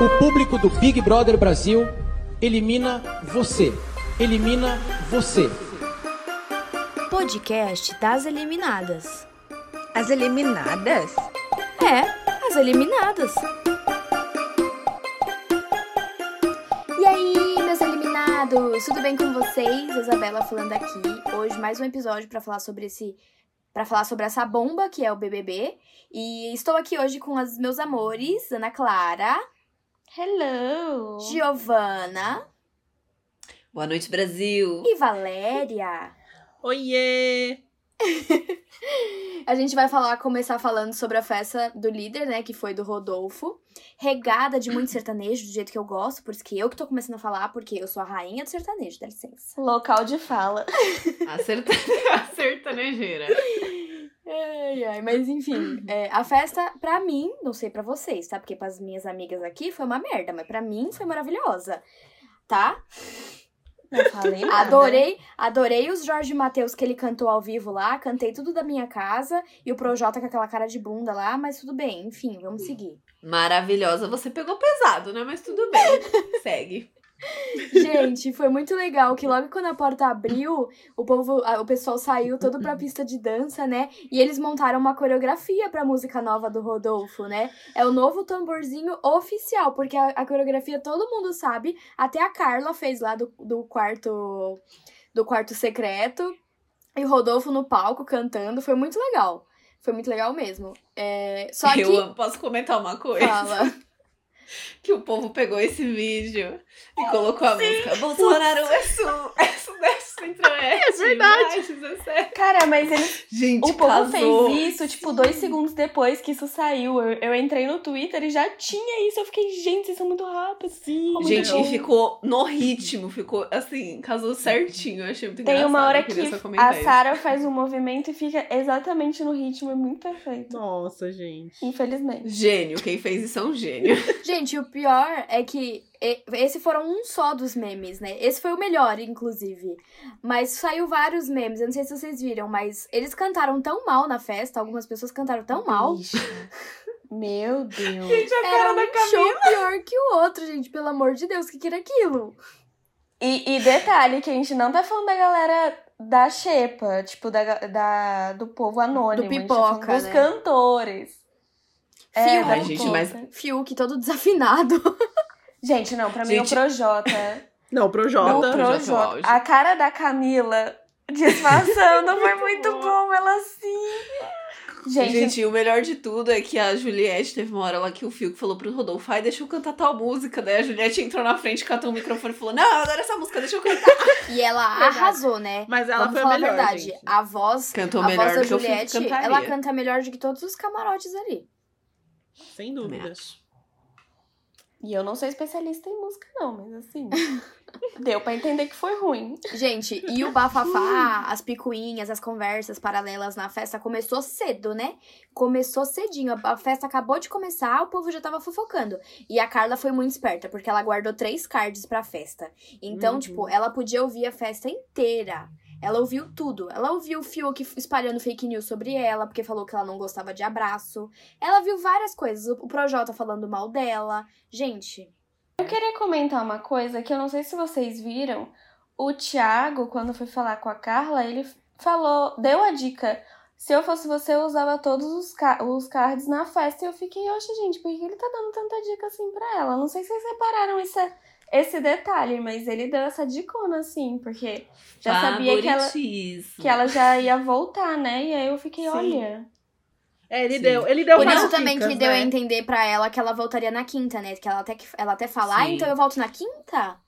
O público do Big Brother Brasil elimina você. Elimina você. Podcast das eliminadas. As eliminadas? É, as eliminadas. E aí, meus eliminados, tudo bem com vocês? Isabela falando aqui. Hoje mais um episódio para falar sobre esse para falar sobre essa bomba que é o BBB. E estou aqui hoje com os meus amores, Ana Clara, Hello! Giovana Boa noite, Brasil! e Valéria. Oiê! A gente vai falar, começar falando sobre a festa do líder, né, que foi do Rodolfo, regada de muito sertanejo, do jeito que eu gosto, por isso que eu que tô começando a falar, porque eu sou a rainha do sertanejo, dá licença. Local de fala. A, serta... a sertanejeira. Ai, ai, mas enfim, é, a festa, pra mim, não sei pra vocês, tá? Porque pras minhas amigas aqui foi uma merda, mas pra mim foi maravilhosa, tá? Não falei nada. Adorei, adorei os Jorge Matheus que ele cantou ao vivo lá, cantei tudo da minha casa, e o Projota com aquela cara de bunda lá, mas tudo bem, enfim, vamos seguir. Maravilhosa. Você pegou pesado, né? Mas tudo bem. Segue. Gente, foi muito legal que logo quando a porta abriu, o povo, o pessoal saiu todo pra pista de dança, né? E eles montaram uma coreografia pra música nova do Rodolfo, né? É o novo tamborzinho oficial, porque a, a coreografia todo mundo sabe, até a Carla fez lá do, do quarto do quarto secreto. E o Rodolfo no palco cantando, foi muito legal. Foi muito legal mesmo. É, só que Eu amo. posso comentar uma coisa? fala. Que o povo pegou esse vídeo e colocou a música. Bolsonaro é sul, é sudeste, centro-oeste. É verdade. mais 17. Cara, mas ele, Gente, o povo casou. fez isso, tipo, dois segundos depois que isso saiu. Eu, eu entrei no Twitter e já tinha isso. Eu fiquei, gente, vocês são muito rápidos. Sim. Gente, e ficou no ritmo, ficou assim, casou certinho. Eu achei muito Tem engraçado. uma hora eu que a isso. Sara faz um movimento e fica exatamente no ritmo. É muito perfeito. Nossa, gente. Infelizmente. Gênio, quem fez isso é um gênio. Gente, o pior é que esse foram um só dos memes, né? Esse foi o melhor, inclusive. Mas saiu vários memes, eu não sei se vocês viram, mas eles cantaram tão mal na festa, algumas pessoas cantaram tão mal. Meu Deus. Gente, a Era cara da um Camila. show pior que o outro, gente. Pelo amor de Deus, o que, que era aquilo? E, e detalhe, que a gente não tá falando da galera da xepa, tipo, da, da, do povo anônimo. Do tá pipoca, dos né? cantores. É, Fiuk. Ai, gente, mas-. Fiuk todo desafinado. Gente, não, pra mim Gente- o Projota. Não, pro o Jota. Projota é o Projota. auge. A cara da Camila disfarçando foi muito bom, ela assim. Gente, Gente, o melhor de tudo é que a Juliette teve uma hora lá que o Fiuk falou pro Rodolfo, ai, deixa eu cantar tal música. Daí a Juliette entrou na frente, catou o microfone e falou, não, eu adoro essa música, deixa eu cantar. E ela Verdade. arrasou, né? Mas ela Vamos foi a falar melhor, a verdade. gente. A voz, Cantou a melhor voz da Juliette, ela canta melhor do que todos os camarotes ali. Sem Também dúvida. acho. E eu não sou especialista em música, não, mas assim. deu pra entender que foi ruim. Gente, e o bafafá, as picuinhas, as conversas paralelas na festa começou cedo, né? Começou cedinho. A festa acabou de começar, o povo já tava fofocando. E a Carla foi muito esperta, porque ela guardou três cards pra festa. Então, Uhum. tipo, ela podia ouvir a festa inteira. Ela ouviu tudo. Ela ouviu o Fiuk espalhando fake news sobre ela, porque falou que ela não gostava de abraço. Ela viu várias coisas. O Projota falando mal dela. Gente, Eu queria comentar uma coisa que eu não sei se vocês viram. O Thiago, quando foi falar com a Carla, ele falou, deu a dica. Se eu fosse você, eu usava todos os, ca- os cards na festa. E eu fiquei, oxe, gente, por que ele tá dando tanta dica assim pra ela? Não sei se vocês repararam esse, esse detalhe, mas ele deu essa dicona assim, porque já sabia que ela, que ela já ia voltar, né? E aí eu fiquei, Sim. olha. É, ele Sim. deu, ele deu Por isso também dicas, que deu a né? entender pra ela que ela voltaria na quinta, né? Que ela até, que- ela até fala, ah, então eu volto na quinta?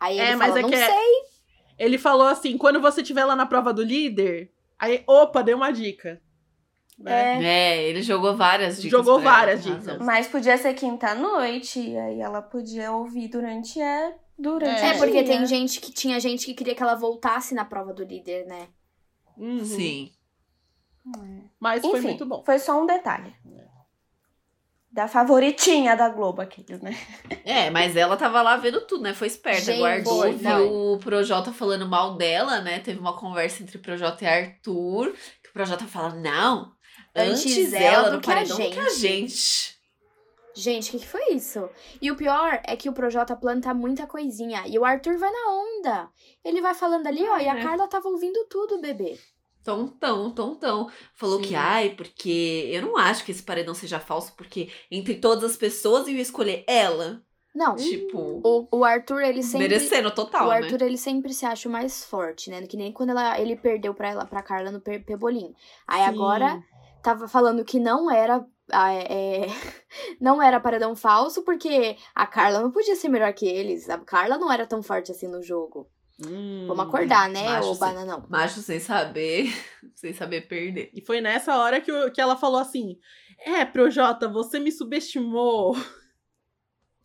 Aí ele É, mas fala, é não é- sei. Ele falou assim, quando você estiver lá na prova do líder, aí, opa, deu uma dica. Né? É, ele jogou várias dicas. Jogou pra ela, várias tem dicas. Mas podia ser quinta-noite, e aí ela podia ouvir durante a. Durante É, o porque dia. tem gente que tinha gente que queria que ela voltasse na prova do líder, né? Uhum. Sim. Mas foi Enfim, muito bom. Foi só um detalhe. Da favoritinha da Globo, aqueles, né? É, mas ela tava lá vendo tudo, né? Foi esperta, Gente, guardou, foi, viu não. o Projota falando mal dela, né? Teve uma conversa entre Projota e Arthur, que o Projota fala, não, Antes antes, ela do no que a do que a gente." gente. Gente, o que, que foi isso? E o pior é que o Projota planta muita coisinha. E o Arthur vai na onda. Ele vai falando ali, ó, e a É. Carla tava ouvindo tudo, bebê. Tontão, tontão. Falou Sim. que, ai, porque eu não acho que esse paredão seja falso, porque entre todas as pessoas eu ia escolher ela. Não, Tipo, o, o Arthur, ele sempre. merecendo total, o né? Arthur, ele sempre se acha o mais forte, né? Que nem quando ela, ele perdeu pra, ela, pra Carla no pe- Pebolim. Aí Sim. agora tava falando que não era. ah, é, não era paredão falso, porque a Carla não podia ser melhor que eles. A Carla não era tão forte assim no jogo. Hum. Vamos acordar, né, macho ô sim. bananão? Macho sem saber, sem saber perder. E foi nessa hora que, o- que ela falou assim: É, Projota, você me subestimou.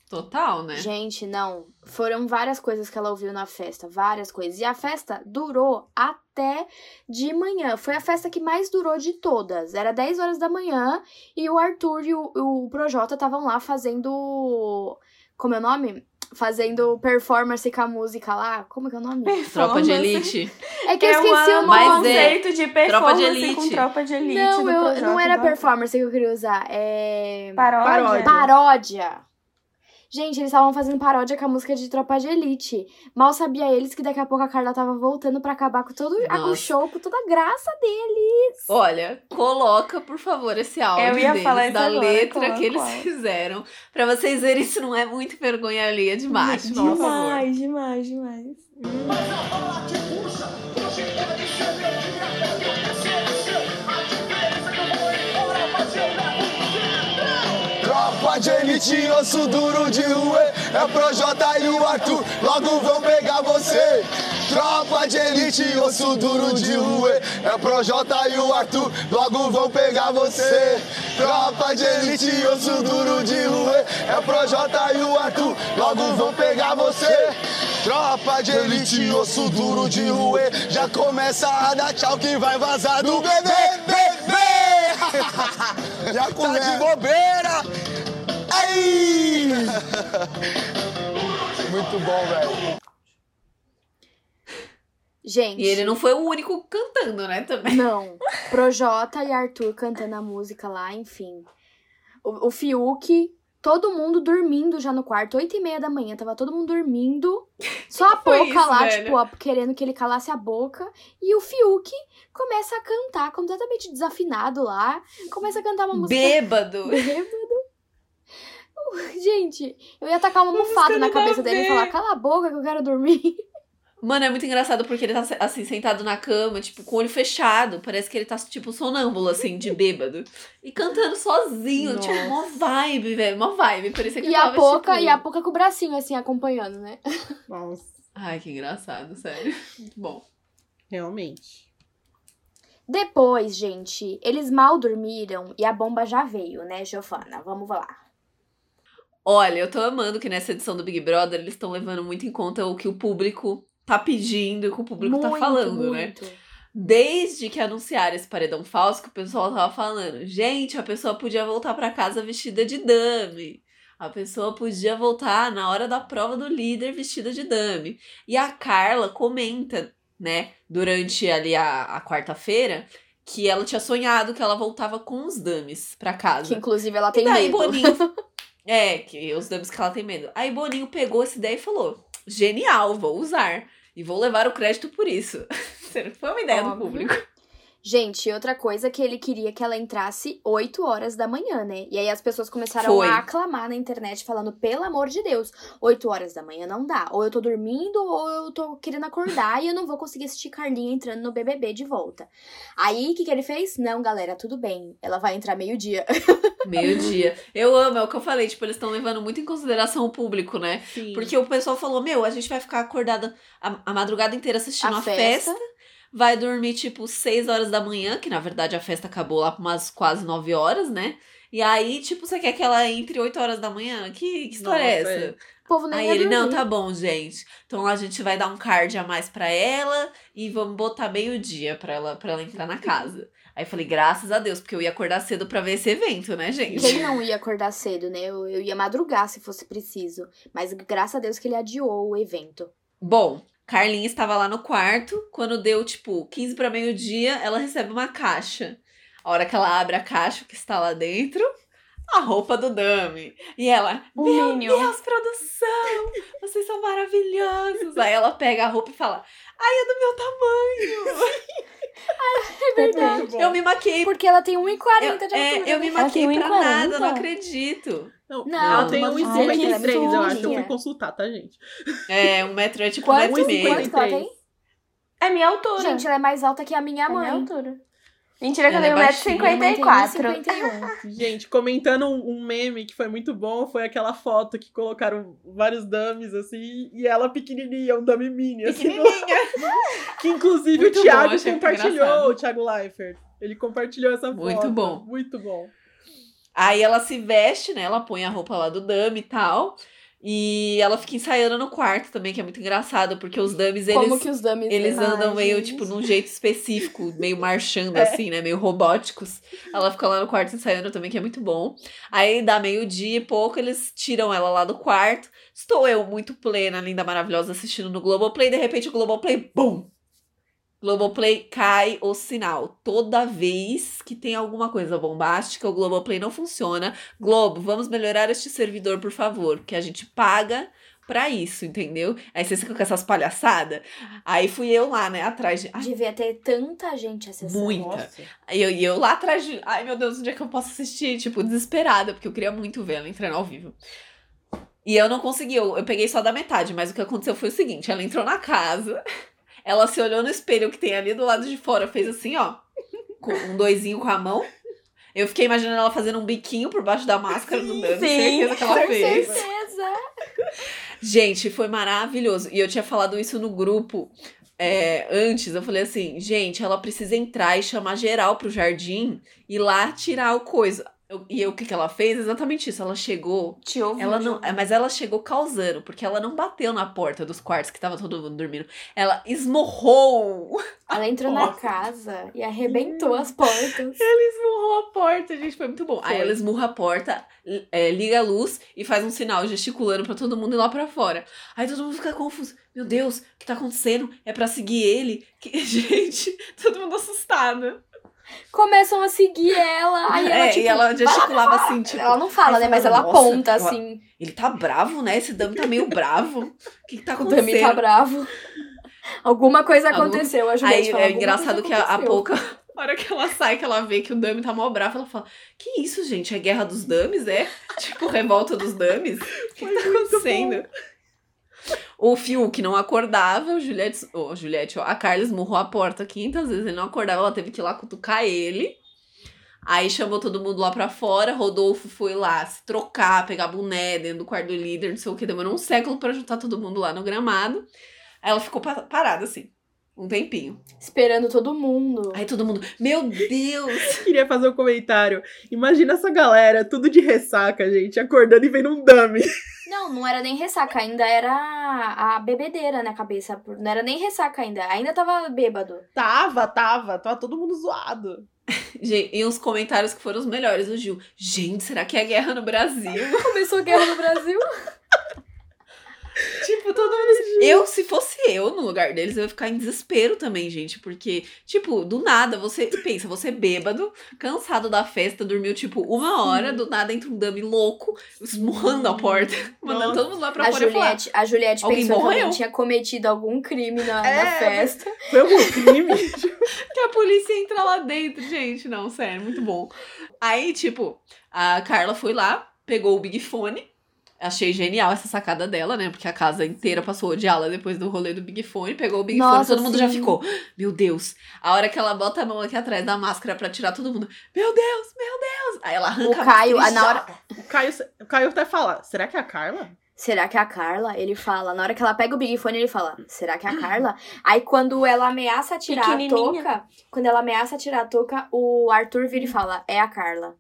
Total, né? Gente, não. Foram várias coisas que ela ouviu na festa, várias coisas. E a festa durou até de manhã. Foi a festa que mais durou de todas. Era 10 horas da manhã e o Arthur e o, o Projota estavam lá fazendo. Como é o nome? Fazendo performance com a música lá. Como que é o nome? Tropa de elite. É que eu Eu esqueci o nome. é, conceito de performance elite. com tropa de elite. Não, do eu, não era do- performance que eu queria usar. É. Paródia. Paródia. Gente, eles estavam fazendo paródia com a música de Tropa de Elite. Mal sabia eles que daqui a pouco a Carla tava voltando pra acabar com todo a- o Nossa. show, com toda a graça deles. Olha, coloca, por favor, esse áudio Eu ia deles, falar isso da agora, letra coloca que eles áudio. fizeram. Pra vocês verem se não é muito vergonha alheia de macho, por favor. Demais, demais, demais. Tropa de elite, osso duro de rua, é Projota e o Arthur, logo vão pegar você. Tropa de elite, osso duro de rua, é Projota e o Arthur, logo vão pegar você. Tropa de elite, osso duro de rua, é Projota e o Arthur, logo vão pegar você. Tropa de elite, osso duro de rua, já começa a dar tchau que vai vazar do BBB. Já tá de bobeira! Ai! Muito bom, velho. Gente, E ele não foi o único cantando, né, também. não. Projota e Arthur cantando a música lá, enfim. O, o Fiuk, todo mundo dormindo já no quarto, oito e meia da manhã, tava todo mundo dormindo. Só a boca isso, lá, velho? tipo, ó, querendo que ele calasse a boca. E o Fiuk começa a cantar completamente desafinado lá. Começa a cantar uma música Bêbado. bêbado. Gente, eu ia tacar uma almofada na cabeça dele e falar, cala a boca que eu quero dormir. Mano, é muito engraçado porque ele tá assim, sentado na cama, tipo, com o olho fechado. Parece que ele tá, tipo, sonâmbulo, assim, de bêbado. E cantando sozinho, Nossa. tipo, mó vibe, velho. Mó vibe. Parecia que E tava, a boca, tipo... e a boca com o bracinho assim, acompanhando, né? Nossa, Ai, que engraçado, sério. Muito bom. realmente. Depois, gente, eles mal dormiram e a bomba já veio, né, Giovana? Vamos lá. Olha, eu tô amando que nessa edição do Big Brother eles estão levando muito em conta o que o público tá pedindo e o que o público tá Muito, falando, né? muito. Desde que anunciaram esse paredão falso, que o pessoal tava falando, gente, a pessoa podia voltar pra casa vestida de dame. A pessoa podia voltar na hora da prova do líder vestida de dame. E a Carla comenta, né, durante ali a, a quarta-feira, que ela tinha sonhado que ela voltava com os dames pra casa. Que inclusive ela tem e daí medo. Boninho. é, que os dames que ela tem medo. Aí Boninho pegou essa ideia e falou: genial, vou usar. E vou levar o crédito por isso. Foi uma ideia do Óbvio. público. Gente, outra coisa que ele queria que ela entrasse 8 horas da manhã, né? E aí as pessoas começaram Foi. a aclamar na internet, falando, pelo amor de Deus, 8 horas da manhã não dá. Ou eu tô dormindo, ou eu tô querendo acordar e eu não vou conseguir assistir Carlinha entrando no BBB de volta. Aí, o que, que ele fez? Não, galera, tudo bem. Ela vai entrar meio-dia. Meio-dia. Eu amo, é o que eu falei. Tipo, eles estão levando muito em consideração o público, né? Sim. Porque o pessoal falou: Meu, a gente vai ficar acordada a, a madrugada inteira assistindo a, A festa. festa. Vai dormir, tipo, 6 horas da manhã, que na verdade a festa acabou lá por umas quase 9 horas, né? E aí, tipo, você quer que ela entre 8 horas da manhã? Que, que história é Nossa, essa? é. O povo nem Aí ia ele, não, tá bom, gente. Então a gente vai dar um card a mais pra ela e vamos botar meio-dia pra ela, pra ela entrar na casa. Aí eu falei, graças a Deus, porque eu ia acordar cedo pra ver esse evento, né, gente? Quem não ia acordar cedo, né? Eu, eu ia madrugar se fosse preciso. Mas graças a Deus que ele adiou o evento. Bom, Carlinha estava lá no quarto. Quando deu, tipo, 15 para meio-dia, ela recebe uma caixa. A hora que ela abre a caixa, que está lá dentro? a roupa do Dummy. E ela, O meu Minion. Deus, produção, vocês são maravilhosos. Aí ela pega a roupa e fala, ai, é do meu tamanho. É verdade. Muito bom. Eu me maquei. Porque ela tem 1,40 Eu, de é, altura. eu me maquei pra 1,40? nada, não acredito. Não, Não, ela tem mas- 1,53, eu Ai, acho. Eu fui consultar, tá, gente? É, um metro é tipo um Quanto, metro e meio. quanto que ela tem? É minha altura. Gente, ela é mais alta que a minha é minha mãe. altura. Mentira que eu Ela é tenho mãe tem 1,54m. 1,51. Gente, comentando um, um meme que foi muito bom, foi aquela foto que colocaram vários dummies, assim, e ela pequenininha, um dummy mini, assim. Pequenininha. Que inclusive Muito o bom, Thiago muito compartilhou, o Thiago Leifert. Ele compartilhou essa foto. Muito bom. Muito bom. Aí ela se veste, né? Ela põe a roupa lá do dummy e tal. E ela fica ensaiando no quarto também, que é muito engraçado, porque os dummies, Como eles, que os dummies... eles andam meio, tipo, num jeito específico, meio marchando, É. assim, né? Meio robóticos. Ela fica lá no quarto ensaiando também, que é muito bom. Aí dá meio-dia e pouco, eles tiram ela lá do quarto. Estou eu muito plena, linda, maravilhosa, assistindo no Globoplay. De repente, o Globoplay, bum! Globoplay cai o sinal. Toda vez que tem alguma coisa bombástica, o Globoplay não funciona. Globo, vamos melhorar este servidor, por favor, porque a gente paga pra isso, entendeu? Aí vocês ficam com essas palhaçadas. Aí fui eu lá, né, atrás de. Ai, Devia ter tanta gente acessando. Muita. Aí eu, e eu lá atrás de. Ai, meu Deus, onde é que eu posso assistir? Tipo, desesperada, porque eu queria muito ver ela entrando ao vivo. E eu não consegui, eu, eu peguei só da metade, mas o que aconteceu foi o seguinte: ela entrou na casa, ela se olhou no espelho que tem ali do lado de fora, fez assim, ó, com um doisinho com a mão. Eu fiquei imaginando ela fazendo um biquinho por baixo da máscara do Dani, sim, certeza que ela Com fez. certeza. Gente, foi maravilhoso. E eu tinha falado isso no grupo é, antes. Eu falei assim, gente, ela precisa entrar e chamar geral pro jardim e lá tirar o coisa. Eu- e o que, que ela fez? Exatamente isso. Ela chegou. Te ouvi. Ela não, mas ela chegou causando, porque ela não bateu na porta dos quartos que tava todo mundo dormindo. Ela esmorrou. Ela entrou na casa e arrebentou as portas. Ela esmurrou a porta, gente. Foi muito bom. Aí Foi. ela esmurra a porta, é, liga a luz e faz um sinal gesticulando pra todo mundo ir lá pra fora. Aí todo mundo fica confuso. Meu Deus, o que tá acontecendo? É pra seguir ele? Que- Gente, todo mundo assustado. Começam a seguir ela. Aí ela, é, tipo, e ela gesticulava assim, tipo. Ela não fala, né? Mas ela "Nossa, aponta assim. Ele tá bravo, né? Esse Dami tá meio bravo. O que, que tá O Dami acontecendo? tá bravo. Alguma coisa aconteceu. A Juliette Aí fala, é "Alguma engraçado que a, a aconteceu." pouca. A hora que ela sai, que ela vê que o Dami tá mal bravo, ela fala: Que isso, gente? É guerra dos Dames? É? tipo, revolta dos Dames? O que, que tá acontecendo? O Fiuk não acordava, o Juliette, oh, Juliette, ó, a Carla esmurrou a porta 500 vezes, ele não acordava, ela teve que ir lá cutucar ele. Aí chamou todo mundo lá pra fora, Rodolfo foi lá se trocar, pegar boné dentro do quarto do líder, não sei o que, demorou um século pra juntar todo mundo lá no gramado. Aí ela ficou pa- parada assim, um tempinho. Esperando todo mundo. Aí todo mundo, meu Deus! Queria fazer um comentário. Imagina essa galera, tudo de ressaca, gente, acordando e vendo um dummy. Não, não era nem ressaca, ainda era a bebedeira na cabeça. Não era nem ressaca ainda. Ainda tava bêbado. Tava, tava, tava todo mundo zoado. Gente, e uns comentários que foram os melhores, o Gil. Gente, será que é guerra no Brasil? Começou a guerra no Brasil. tipo, todo mundo. assim, Eu, se fosse eu no lugar deles, eu ia ficar em desespero também, gente. Porque, tipo, do nada, você pensa, você bêbado, cansado da festa, dormiu, tipo, uma hora, do nada entra um dummy louco, esmurrando a porta, mandando todo mundo lá pra A fora. Juliette, a Juliette Alguém pensou que morreu? alguém tinha cometido algum crime na, na É, festa. Foi algum crime? que a polícia entra lá dentro, gente. Não, sério, muito bom. Aí, tipo, a Carla foi lá, pegou o Big Fone. Achei genial essa sacada dela, né? Porque a casa inteira passou a odiá-la depois do rolê do Big Fone. Pegou o Big Fone, Nossa, todo mundo já ficou. Meu Deus. A hora que ela bota a mão aqui atrás da máscara pra tirar todo mundo. Meu Deus, meu Deus. Aí ela arranca O Caio, a e na hora-. O Caio, o Caio até fala, será que é a Carla? Será que é a Carla? Ele fala. Na hora que ela pega o Big Fone, ele fala: Será que é a Carla? Aí quando ela ameaça tirar a touca, quando ela ameaça tirar a touca, o Arthur vira e fala: É a Carla.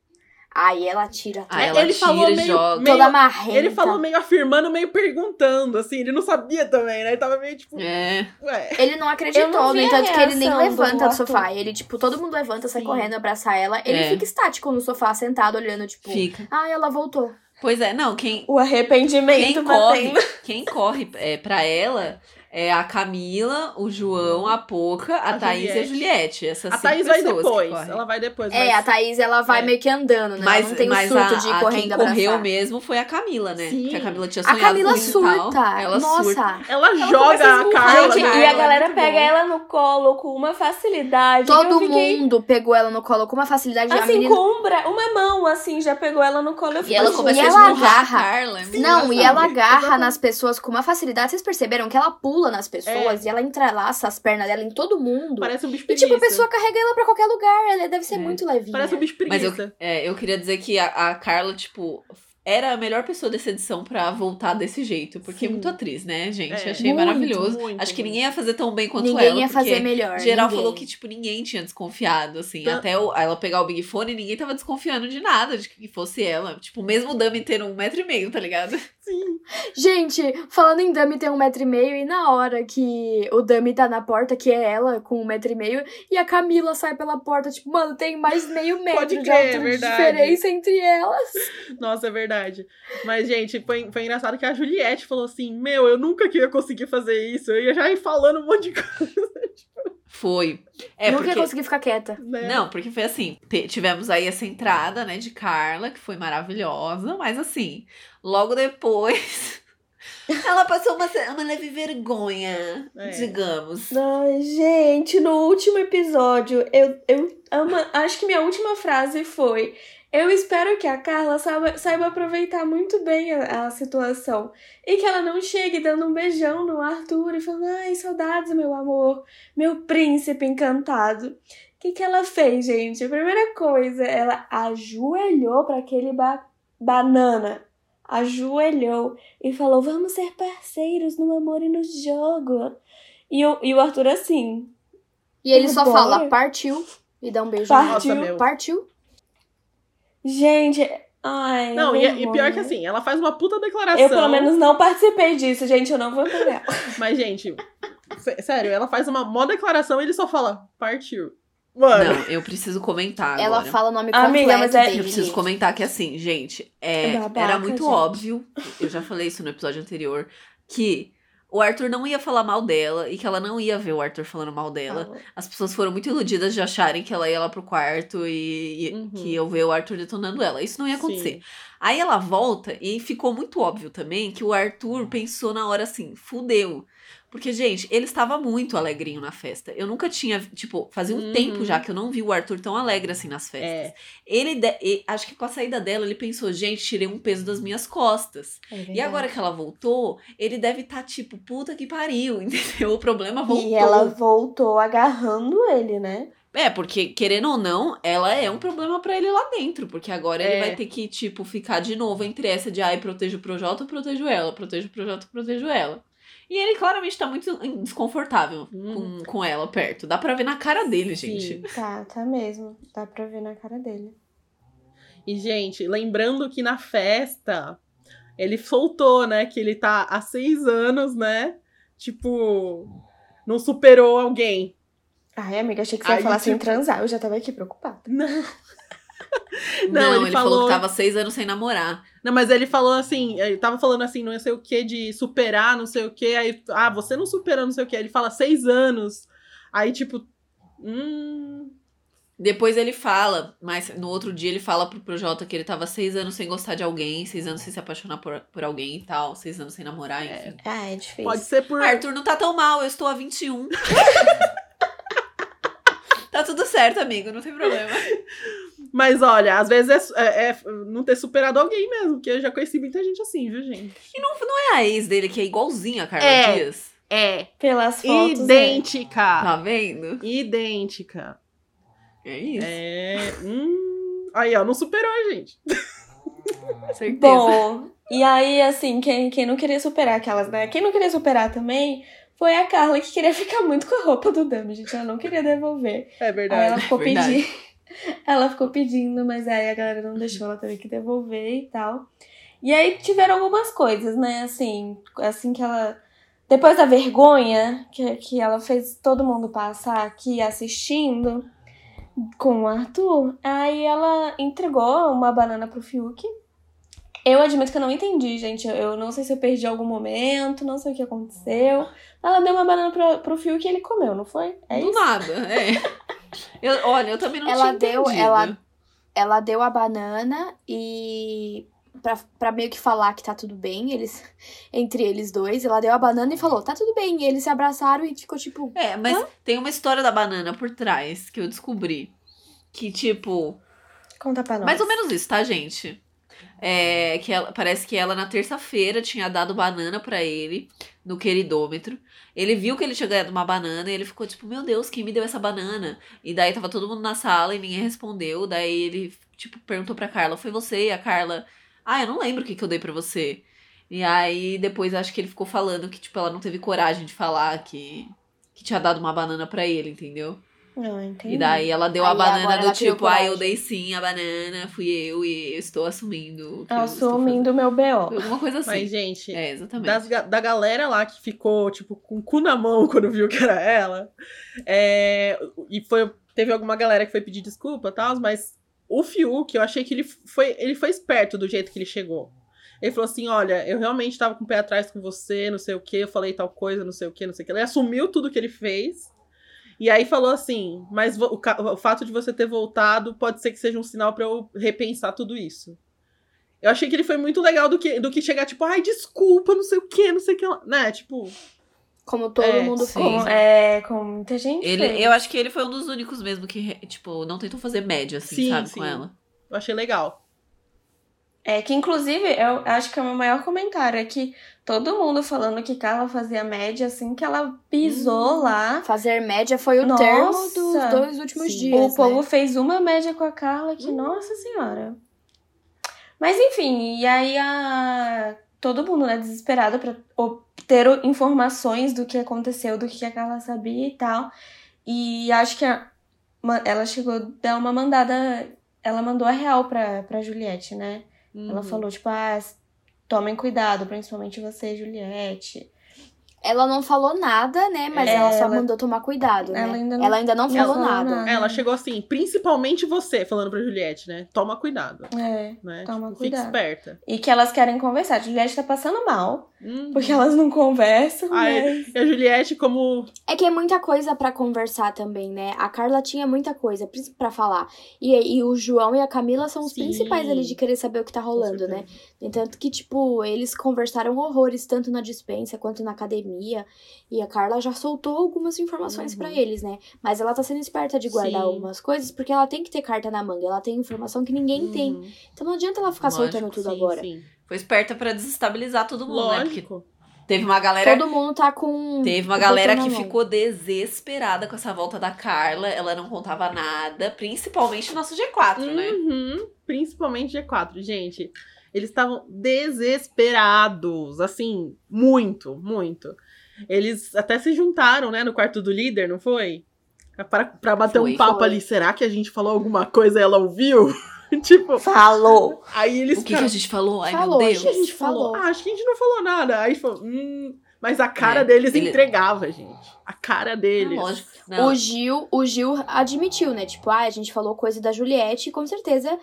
Aí ela tira touca. Aí ela Ele tira falou e meio- joga. meio- toda marrenta. Ele falou meio afirmando, meio perguntando, assim, ele não sabia também, né? Ele tava meio tipo, É. ué. Ele não acreditou, não no entanto que ele nem levanta do sofá. Ele, tipo, todo mundo levanta, sai Sim. correndo, abraçar ela. Ele É. fica estático no sofá, sentado, olhando, tipo, Fica. ah, ela voltou. Pois é, não, quem, O arrependimento Quem corre, quem corre é, pra ela É a Camila, o João, a Poca, a, A Thaís e a Juliette. Juliette. Essas A Thaís vai pessoas que depois. Ela vai depois. É, mas- a Thaís, ela vai É. meio que andando, né? Mas, ela não tem o mas surto a, de ir a correndo quem abraçar. correu mesmo foi a Camila, né? Sim. Que a Camila tinha A sonhado Camila com isso e tal. surta. Ela Nossa. surta. Ela, começa a joga a Carla. Gente, e a é galera muito pega bom. ela no colo com uma facilidade. Todo fiquei... mundo pegou ela no colo com uma facilidade. a Assim, menina... com um bra- uma mão, assim, já pegou ela no colo. Eu E ela gente, começa E a ela esmurrar a agarra. Carla. é Não, e ela agarra nas pessoas com uma facilidade. Vocês perceberam que ela pula nas pessoas e ela entrelaça as pernas dela em todo mundo. Parece um bicho E tipo, a preguiça. pessoa carrega ela pra qualquer lugar. Ela deve ser É. muito levinha. Parece um bicho Mas eu, preguiça. é, eu queria dizer que a, a Carla, tipo, era a melhor pessoa dessa edição pra voltar desse jeito. Porque é Sim. muito atriz, né, gente? É. Achei Muito, maravilhoso. muito, Acho que ninguém ia fazer tão bem quanto Ninguém ela. ia fazer melhor. Geral ninguém. falou que, tipo, ninguém tinha desconfiado, assim. Tan- Até o- ela pegar o Big Fone, ninguém tava desconfiando de nada, de que fosse ela. Tipo, mesmo o Dummy tendo um metro e meio, tá ligado? Sim. Gente, falando em Dummy tem um metro e meio, e na hora que o Dummy tá na porta, que é ela com um metro e meio, e a Camila sai pela porta, tipo, mano, tem mais meio metro Pode de crer, é de verdade. diferença entre elas. Nossa, é verdade. Mas, gente, foi, foi engraçado que a Juliette falou assim: Meu, eu nunca que ia conseguir fazer isso. Eu ia já ir falando um monte de coisa. Foi. É, Nunca ia porque... conseguir ficar quieta. Né? Não, porque foi assim, tivemos aí essa entrada, né, de Carla, que foi maravilhosa, mas assim, logo depois ela passou uma, uma leve vergonha, É. digamos. Ai, gente, no último episódio, eu, eu ama, acho que minha última frase foi: Eu espero que a Carla saiba, saiba aproveitar muito bem a, a situação. E que ela não chegue dando um beijão no Arthur e falando: Ai, saudades, meu amor, meu príncipe encantado. O que, que ela fez, gente? A primeira coisa, ela ajoelhou para aquele ba banana. Ajoelhou e falou: Vamos ser parceiros no amor e no jogo. E o, e o Arthur assim, E ele só Bora. fala, partiu, e dá um beijo. Partiu. Nossa, meu. Partiu. Gente, ai. Não, e, vergonha. e pior que assim, ela faz uma puta declaração. Eu pelo menos não participei disso, gente, eu não vou pegar. Mas, gente, sé- sério, ela faz uma mó declaração e ele só fala: Partiu. Mano. Não, eu preciso comentar Ela agora. fala o nome Amiga, completo mas é- dele. Eu preciso comentar que assim, gente, é, É babaca, era muito gente. óbvio, eu já falei isso no episódio anterior, que o Arthur não ia falar mal dela e que ela não ia ver o Arthur falando mal dela. As pessoas foram muito iludidas de acharem que ela ia lá pro quarto e, e Uhum. que ia ver o Arthur detonando ela. Isso não ia acontecer. Sim. Aí ela volta e ficou muito óbvio também que o Arthur pensou na hora assim, fudeu. Porque, gente, ele estava muito alegrinho na festa. Eu nunca tinha, tipo, fazia um Uhum. tempo já que eu não vi o Arthur tão alegre assim nas festas. É. Ele, de- acho que com a saída dela, ele pensou, gente, tirei um peso das minhas costas. E agora que ela voltou, ele deve estar tipo, puta que pariu, entendeu? O problema voltou. E ela voltou agarrando ele, né? É, porque, querendo ou não, ela é um problema pra ele lá dentro. Porque agora É. ele vai ter que, tipo, ficar de novo entre essa de ai, protejo o Projota, protejo ela, protejo o Projota, protejo ela. E ele claramente tá muito desconfortável Hum. com, com ela perto. Dá pra ver na cara dele, Sim. gente. Tá, tá mesmo. Dá pra ver na cara dele. E, gente, lembrando que na festa ele soltou, né? Que ele tá há seis anos, né? Tipo, não superou alguém. Ai, amiga, achei que você ia Aí, falar sem tipo- transar. Eu já tava aqui preocupada. Não. Não, ele ele, falou- falou... que tava seis anos sem namorar. Não, mas ele falou assim, ele tava falando assim, não sei o que, de superar, não sei o que. Aí, ah, você não superou, não sei o que. Ele fala seis anos. Aí, tipo, hum. Depois ele fala, mas no outro dia ele fala pro Projota que ele tava seis anos sem gostar de alguém, seis anos sem se apaixonar por, por alguém e tal, seis anos sem namorar, enfim. Ah, é difícil. Pode ser por. Arthur não tá tão mal, eu estou a 21. Tá tudo certo, amigo, não tem problema. Mas olha, às vezes é, é- é não ter superado alguém mesmo, porque eu já conheci muita gente assim, viu, gente? Não é a ex dele que é igualzinha a Carla É. Dias? É. Pelas fotos. é. Idêntica. Tá vendo? Idêntica. É isso. É. Hum. Aí, ó, não superou a gente. Certeza. Bom, e aí, assim, quem, quem não queria superar aquelas, né? Quem não queria superar também foi a Carla, que queria ficar muito com a roupa do Dami, gente. Ela não queria devolver. É Aí verdade. ela ficou verdade. pedindo. Ela ficou pedindo, mas aí a galera não deixou, ela teve que devolver e tal. E aí tiveram algumas coisas, né? Assim, assim que ela. Depois da vergonha que, que ela fez todo mundo passar aqui assistindo com o Arthur, aí ela entregou uma banana pro Fiuk. Eu admito que eu não entendi, gente. Eu- não sei se eu perdi algum momento, não sei o que aconteceu. Ela deu uma banana pro, pro Fiuk e ele comeu, não foi? É Do isso? nada, é. Eu, olha, eu também não Ela tinha deu- entendido. ela- Ela deu a banana e. Pra, pra meio que falar que tá tudo bem, eles. Entre eles dois, ela deu a banana e falou, tá tudo bem. E eles se abraçaram e ficou tipo. É, mas tem uma história da banana por trás que eu descobri. Que, tipo, Conta pra nós. mais ou menos isso, tá, gente? É, que ela, parece que ela na terça-feira tinha dado banana pra ele no queridômetro. Ele viu que ele tinha ganhado uma banana e ele ficou tipo, meu Deus, quem me deu essa banana? E daí tava todo mundo na sala e ninguém respondeu. Daí ele, tipo, perguntou pra Carla, foi você? E a Carla, ah, eu não lembro o que, que eu dei pra você. E aí depois acho que ele ficou falando que, tipo, ela não teve coragem de falar que, que tinha dado uma banana pra ele, entendeu? Não, entendi. E daí ela deu Aí a banana do tipo, ah, eu dei sim a banana, fui eu e eu estou assumindo. Assumindo o meu BO. Alguma coisa assim. Mas, gente, é, exatamente. das da galera lá que ficou, tipo, com o cu na mão quando viu que era ela. É, e foi, teve alguma galera que foi pedir desculpa e tal, mas o Fiuk, eu achei que ele foi, ele foi esperto do jeito que ele chegou. Ele falou assim: olha, eu realmente tava com o pé atrás com você, não sei o que, eu falei tal coisa, não sei o que, não sei o que. Ele assumiu tudo que ele fez. E aí falou assim: mas o, o fato de você ter voltado pode ser que seja um sinal pra eu repensar tudo isso. Eu achei que ele foi muito legal do que, do que chegar, tipo, ai, desculpa, não sei o que, não sei o que lá. Né? Tipo, Como todo É, mundo sim. fez. Como, é, como muita gente Ele, fez. eu acho que ele foi um dos únicos mesmo que, tipo, não tentou fazer média, assim, Sim, sabe, sim. com ela. eu achei legal. É que, inclusive, eu acho que é o meu maior comentário. É que todo mundo falando que Carla fazia média assim que ela pisou lá. Fazer média foi o Nossa! termo dos dois últimos Sim. dias. o povo né? fez uma média com a Carla que, nossa senhora. Mas enfim, e aí a... todo mundo, né, desesperado pra obter informações do que aconteceu, do que a Carla sabia e tal. E acho que a- ela chegou a dar uma mandada. Ela mandou a real pra, pra Juliette, né? Ela Uhum. falou, tipo, ah, tomem cuidado, principalmente você, Juliette. Ela não falou nada, né? Mas É, ela só ela- mandou tomar cuidado, né? ela ainda não- ela ainda não falou falou nada. nada. Ela chegou assim, principalmente você, falando pra Juliette, né? Toma cuidado, É. né? Toma tipo, cuidado. Fica esperta. E que elas querem conversar. A Juliette tá passando mal, Uhum. porque elas não conversam, Ai, mas... E a Juliette, como. É que é muita coisa pra conversar também, né? A Carla tinha muita coisa pra falar. E, e o João e a Camila são os Sim. principais ali de querer saber o que tá rolando, né? Entanto que, tipo, eles conversaram horrores, tanto na dispensa quanto na academia. E a Carla já soltou algumas informações Uhum. pra eles, né? Mas ela tá sendo esperta de guardar Sim. algumas coisas, porque ela tem que ter carta na manga. Ela tem informação que ninguém tem. Uhum. Então não adianta ela ficar Lógico, soltando tudo Sim, agora. sim. Foi esperta pra desestabilizar todo mundo, né? Porque Lógico. teve uma galera. Todo mundo tá com. Teve uma galera que ficou desesperada com essa volta da Carla. Ela não contava nada, principalmente o nosso G4, né? Uhum. Principalmente G4, gente. Eles estavam desesperados, assim, muito, muito. Eles até se juntaram, né, no quarto do líder, não foi? Pra, pra bater Foi, um papo foi. ali. Será que a gente falou alguma coisa e ela ouviu? tipo, Falou! aí eles O que, que a gente falou? Ai, Falou, meu O Deus. que a gente falou? falou. Ah, acho que a gente não falou nada. Aí falou, hum. Mas a cara É, deles ele- entregava, gente. A cara deles. lógico. Não, O Gil, o Gil admitiu, né? Tipo, ah, a gente falou coisa da Juliette e com certeza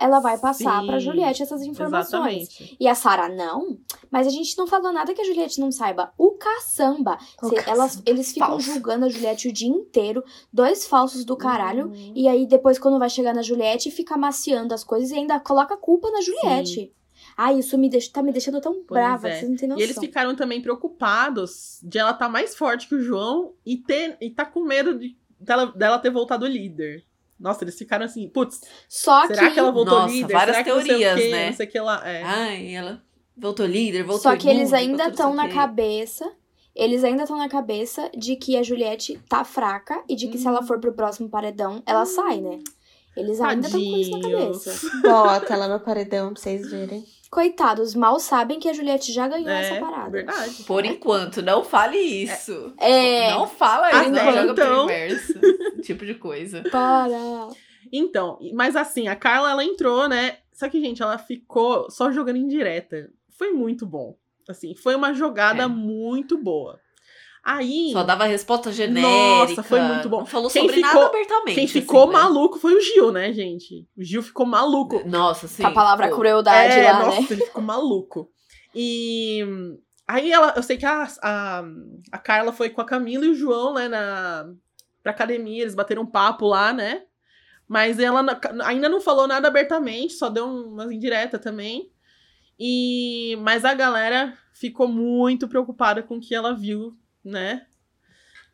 ela, vai passar Sim, pra Juliette essas informações. Exatamente. E a Sara, não. Mas a gente não falou nada que a Juliette não saiba. O caçamba. O caçamba. elas, eles ficam Falso. julgando a Juliette o dia inteiro. Dois falsos do caralho. Uhum. E aí, depois, quando vai chegar na Juliette, fica amaciando as coisas e ainda coloca a culpa na Juliette. Ah, isso me deixa, tá me deixando tão Pois brava, é. vocês não têm noção. E eles ficaram também preocupados de ela estar mais forte que o João e, ter, e tá com medo de, dela, dela ter voltado líder. Nossa, eles ficaram assim, putz, Só será que, ela voltou Nossa, líder? várias será que não sei o teorias, quê? né? Não sei o que lá. É. Ai, ela voltou líder, voltou Só que eles ainda estão na cabeça. Eles ainda estão na cabeça de que a Juliette tá fraca e de que se ela for pro próximo paredão, ela sai, né? Eles ainda estão com isso na cabeça. Bota ela no paredão pra vocês verem. Coitados, mal sabem que a Juliette já ganhou essa É, parada. verdade. Por enquanto, não fale isso. É. Não fala isso, não joga pro então. universo. tipo de coisa. Para. Então, mas assim, a Carla, ela entrou, né? Só que, gente, ela ficou só jogando indireta. Foi muito bom. Assim, foi uma jogada É. muito boa. Aí, Só dava resposta genérica. Nossa, foi muito bom. Não falou Quem sobre ficou- nada abertamente. quem assim, ficou né? maluco foi o Gil, né, gente? O Gil ficou maluco. Nossa, sim. Com a palavra crueldade é, lá, nossa, né? ele ficou maluco. E aí ela, eu sei que a, a, a Carla foi com a Camila e o João, né, na, pra academia, eles bateram um papo lá, né? Mas ela ainda não falou nada abertamente, só deu umas indiretas também. E mas a galera ficou muito preocupada com o que ela viu, né?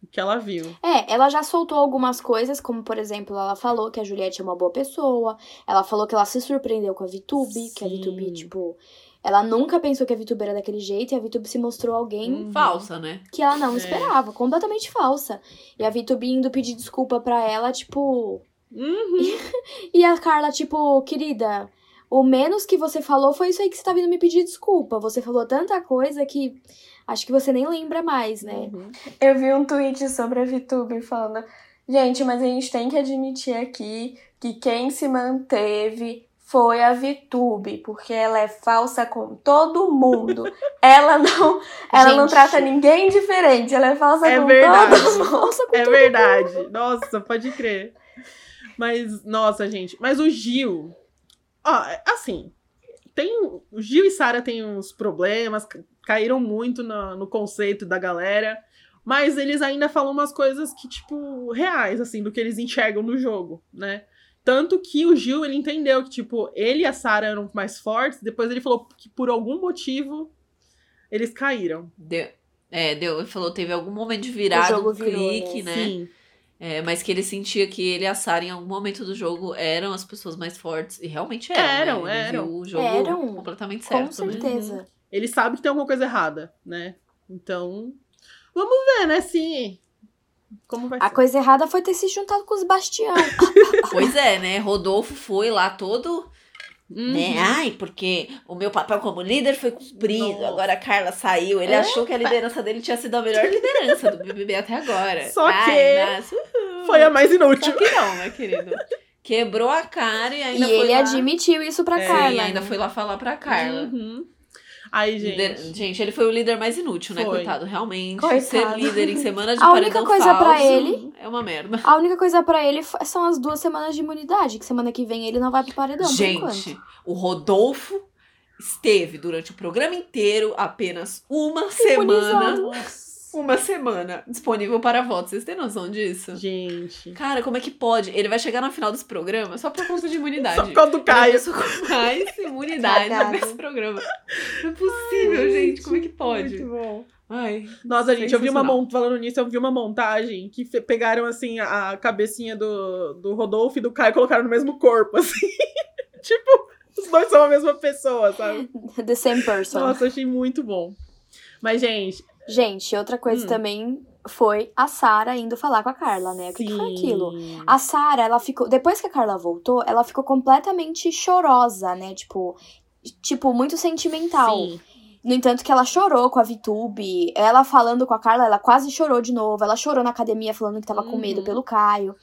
O que ela viu. É, ela já soltou algumas coisas, como por exemplo, ela falou que a Juliette é uma boa pessoa. Ela falou que ela se surpreendeu com a VTube, que a Sim. VTube, tipo, ela nunca pensou que a VTube era daquele jeito e a VTube se mostrou alguém Uhum. Falsa, né? que ela não É. esperava, completamente falsa. E a VTube indo pedir desculpa pra ela, tipo, Uhum. e a Carla, tipo, querida, o menos que você falou foi isso aí que você tá vindo me pedir desculpa. Você falou tanta coisa que acho que você nem lembra mais, né? Uhum. Eu vi um tweet sobre a VTube falando: gente, mas a gente tem que admitir aqui que quem se manteve foi a VTube, porque ela é falsa com todo mundo. ela não, ela não Gente. trata ninguém diferente, ela é falsa É com verdade. todo mundo. Com É todo verdade. Nossa, pode crer. Mas, nossa, gente. Mas o Gil. Ó, assim. Tem. O Gil e Sara têm uns problemas, caíram muito na- no conceito da galera. Mas eles ainda falam umas coisas que, tipo, reais, assim, do que eles enxergam no jogo, né? Tanto que o Gil, ele entendeu que, tipo, ele e a Sara eram mais fortes. Depois ele falou que, por algum motivo, eles caíram. Deu. É, deu. Ele falou teve algum momento de virada, um virou, clique, né? né? Sim. É, mas que ele sentia que ele e a Sarah, em algum momento do jogo, eram as pessoas mais fortes. E realmente eram. Eram, né? Eram. viu o jogo Eram. completamente Com certo. né? Ele sabe que tem alguma coisa errada, né? Então, vamos ver, né, se como vai A ser. coisa errada foi ter se juntado com os Bastião. Pois é, né? Rodolfo foi lá todo. Uhum. Né? Ai, porque o meu papel como líder foi cumprido. Nossa. Agora a Carla saiu. Ele É? achou que a liderança dele tinha sido a melhor liderança do BBB até agora. Só Ai, que- nossa, Foi a mais Só inútil. que não, né, querido? Quebrou a cara e e ainda foi ele lá... admitiu isso pra É, Carla. Sim, ainda né? foi lá falar pra Carla. Uhum. Aí, gente. Líder- gente, ele foi o líder mais inútil, né? Foi. Coitado, realmente. Coitado. Ser líder em semana de A única paredão coisa pra falso ele- é uma merda. A única coisa pra ele são as duas semanas de imunidade, que semana que vem ele não vai pro paredão, por Gente, enquanto. o Rodolfo esteve durante o programa inteiro apenas uma semana. Uma semana disponível para voto. Vocês têm noção disso? gente. Cara, como é que pode? Ele vai chegar no final desse programa só por conta de imunidade. Só por causa do Caio. com mais imunidade nesse programa. Não é possível, gente. Como é que pode? Muito bom. Ai. Nossa, gente, eu vi uma Sensacional. mont... falando nisso, eu vi uma montagem que pegaram assim a cabecinha do, do Rodolfo e do Caio e colocaram no mesmo corpo, assim. tipo, os dois são a mesma pessoa, sabe? The same person. Nossa, achei muito bom. Mas, gente, Gente, outra coisa Hum. também foi a Sara indo falar com a Carla, né? O que, que foi aquilo? A Sara, ela ficou. Depois que a Carla voltou, ela ficou completamente chorosa, né? Tipo. Tipo, muito sentimental. Sim. No entanto, que ela chorou com a VTube. Ela falando com a Carla, ela quase chorou de novo. Ela chorou na academia falando que tava com medo Uhum. pelo Caio.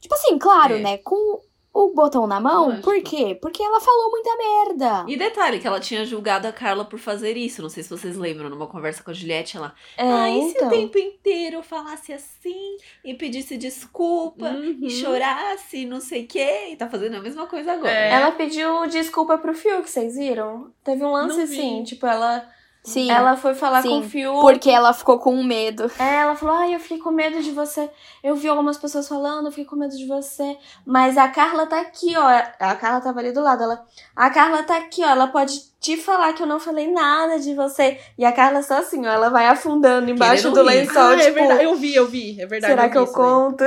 Tipo assim, claro, É. né? Com o botão na mão. Lógico. Por quê? Porque ela falou muita merda. E detalhe, que ela tinha julgado a Carla por fazer isso. Não sei se vocês lembram, numa conversa com a Juliette, ela. É, ah, e se então. o tempo inteiro eu falasse assim e pedisse desculpa Uhum. e chorasse, não sei o quê? E tá fazendo a mesma coisa agora. É. Ela pediu desculpa pro Fiuk, vocês viram? Teve um lance assim, tipo, ela, Sim. ela foi falar Sim, com o Fiuk. Porque ela ficou com medo. É, ela falou, ai, eu fiquei com medo de você. Eu vi algumas pessoas falando, eu fiquei com medo de você. Mas a Carla tá aqui, ó. A Carla tava ali do lado. Ela, a Carla tá aqui, ó. Ela pode te falar que eu não falei nada de você. E a Carla só assim, ó. Ela vai afundando embaixo Querendo do rir. lençol, Ah, é tipo. verdade. Eu vi, eu vi. É verdade. Será que eu isso daí. conto?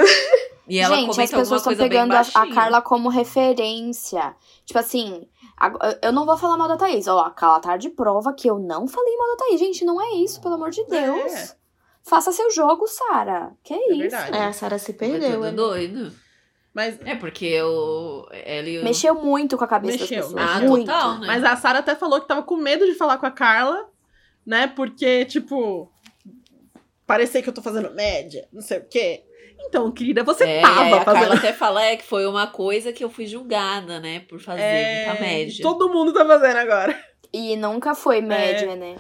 E ela Gente, as pessoas estão pegando a, a. Carla como referência. Tipo assim, eu não vou falar mal da Thaís. Ó, a Carla Tarde prova que eu não falei mal da Thaís. Gente, não é isso, pelo amor de Deus. É. Faça seu jogo, Sara. Que É isso? verdade. É, a Sarah se É perdeu. né? doido. Mas, É porque o. Ela e o... Mexeu muito com a cabeça Mexeu, das pessoas. Ah, muito. total, né? mas a Sara até falou que tava com medo de falar com a Carla, né? Porque, tipo, parecer que eu tô fazendo média, não sei o quê. Então, querida, você É, tava a fazendo. Carla até fala é, que foi uma coisa que eu fui julgada, né? Por fazer É, muita média. Todo mundo tá fazendo agora. E nunca foi média, né?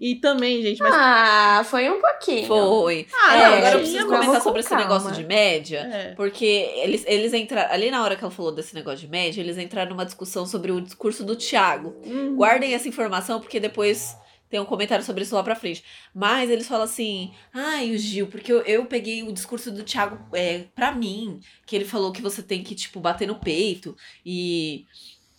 E também, gente, mas. Ah, foi um pouquinho. Foi. Ah, é, não, agora eu preciso comentar com sobre esse negócio de média. É. Porque eles, eles entraram. Ali na hora que ela falou desse negócio de média, eles entraram numa discussão sobre o discurso do Thiago. Hum. Guardem essa informação, porque depois tem um comentário sobre isso lá pra frente. Mas eles falam assim: ai, o Gil, porque eu, eu peguei o discurso do Thiago é, pra mim, que ele falou que você tem que, tipo, bater no peito e.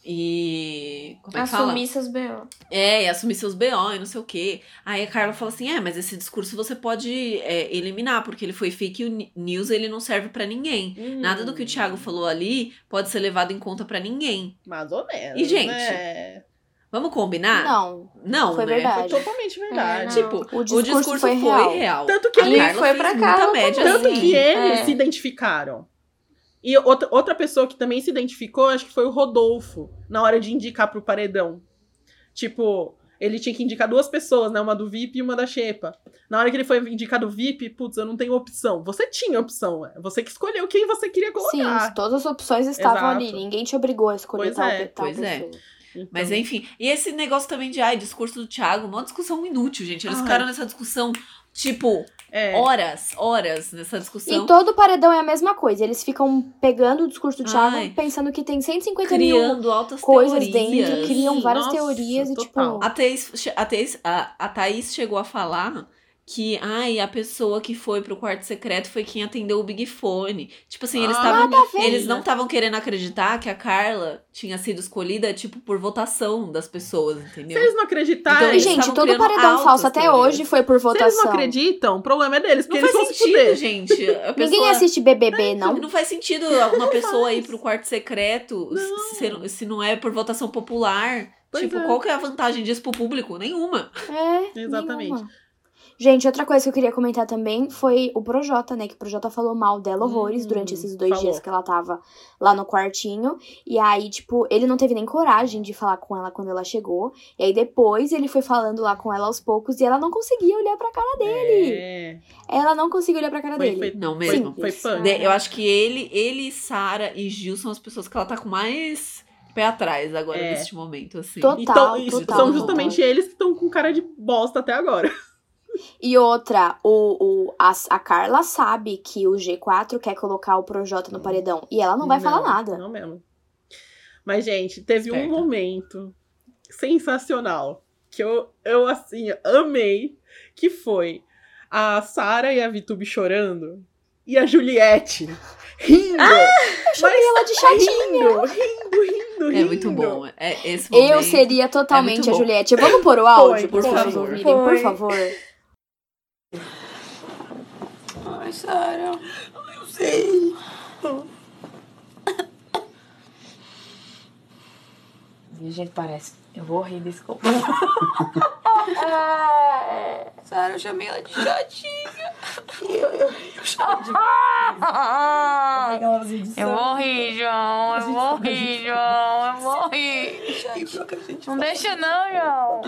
E. Como é que fala? Assumir seus B.O. É, e assumir seus BO e não sei o quê. Aí a Carla fala assim: é, mas esse discurso você pode é, eliminar, porque ele foi fake news ele não serve pra ninguém. Hum. Nada do que o Thiago falou ali pode ser levado em conta pra ninguém. Mais ou menos. E, gente, né? Vamos combinar? Não, Não, foi né? verdade. Foi totalmente verdade. É, Tipo, O o discurso discurso, foi foi, real. real. Tanto que a ele foi pra Carla média Tanto assim. que eles É. se identificaram. E outra, outra pessoa que também se identificou, acho que foi o Rodolfo, na hora de indicar pro paredão. Tipo, ele tinha que indicar duas pessoas, né? Uma do VIP e uma da Xepa. Na hora que ele foi indicar do VIP, putz, eu não tenho opção. Você tinha opção, é. Você que escolheu quem você queria Sim, colocar. todas as opções estavam Exato. ali. Ninguém te obrigou a escolher Pois tal, é, tal pois é. Então, Mas enfim, e esse negócio também de, ai, discurso do Thiago, uma discussão inútil, gente. Eles ficaram nessa discussão, tipo, é. horas, horas nessa discussão. E todo paredão é a mesma coisa. Eles ficam pegando o discurso do Thiago, Ai. pensando que tem 150 mil criando altas coisas teorias. dentro, criam várias Nossa, teorias e total. tipo. A Thaís, a, Thaís, a, a Thaís chegou a falar que, ai, a pessoa que foi pro quarto secreto foi quem atendeu o Big Fone. Tipo assim, eles Ah, estavam. Nada a ver. Eles não estavam querendo acreditar que a Carla tinha sido escolhida, tipo, por votação das pessoas, Se entendeu? eles não acreditarem, Então, gente, todo paredão falso até hoje foi por se eles votação. não acreditam, o problema é deles, porque Não eles faz vão se sentido, gente. A Ninguém pessoa- assiste BBB, não. Não faz sentido uma pessoa ir pro quarto secreto Não. se, se não é por votação popular. Pois tipo, é. qual que é a vantagem disso pro público? Nenhuma. É, Exatamente. nenhuma. Gente, outra coisa que eu queria comentar também foi o Projota, né? Que o Projota falou mal dela horrores Hum, durante esses dois falou. dias que ela tava lá no quartinho. E aí, tipo, ele não teve nem coragem de falar com ela quando ela chegou. E aí depois ele foi falando lá com ela aos poucos e ela não conseguia olhar pra cara dele. É. Ela não conseguia olhar pra cara Foi, dele. foi, Não foi, mesmo. foi punk. De- eu acho que ele, ele, Sara e Gil são as pessoas que ela tá com mais pé atrás agora É. neste momento, assim. Total. Então, total, são total. justamente eles que estão com cara de bosta até agora. E outra, o, o, a, a Carla sabe que o G4 quer colocar o Projota no paredão. E ela não vai falar nada. Não mesmo. Mas, gente, teve um Esperta. momento sensacional que eu, eu assim, amei, que foi a Sara e a Vitube chorando e a Juliette rindo. Eu chamei ela de chatinha. rindo, rindo, rindo, rindo. É muito bom. É, esse momento. Eu seria totalmente muito a. Juliette. Vamos pôr o áudio por vocês favor. ouvirem, Foi. por favor. Ai, Sara. Eu sei. E a gente parece. Eu vou rir, desculpa. Sara, eu chamei ela de chatinha. Eu vou rir, João. Eu vou rir, João. Eu vou rir. Não deixa não, João.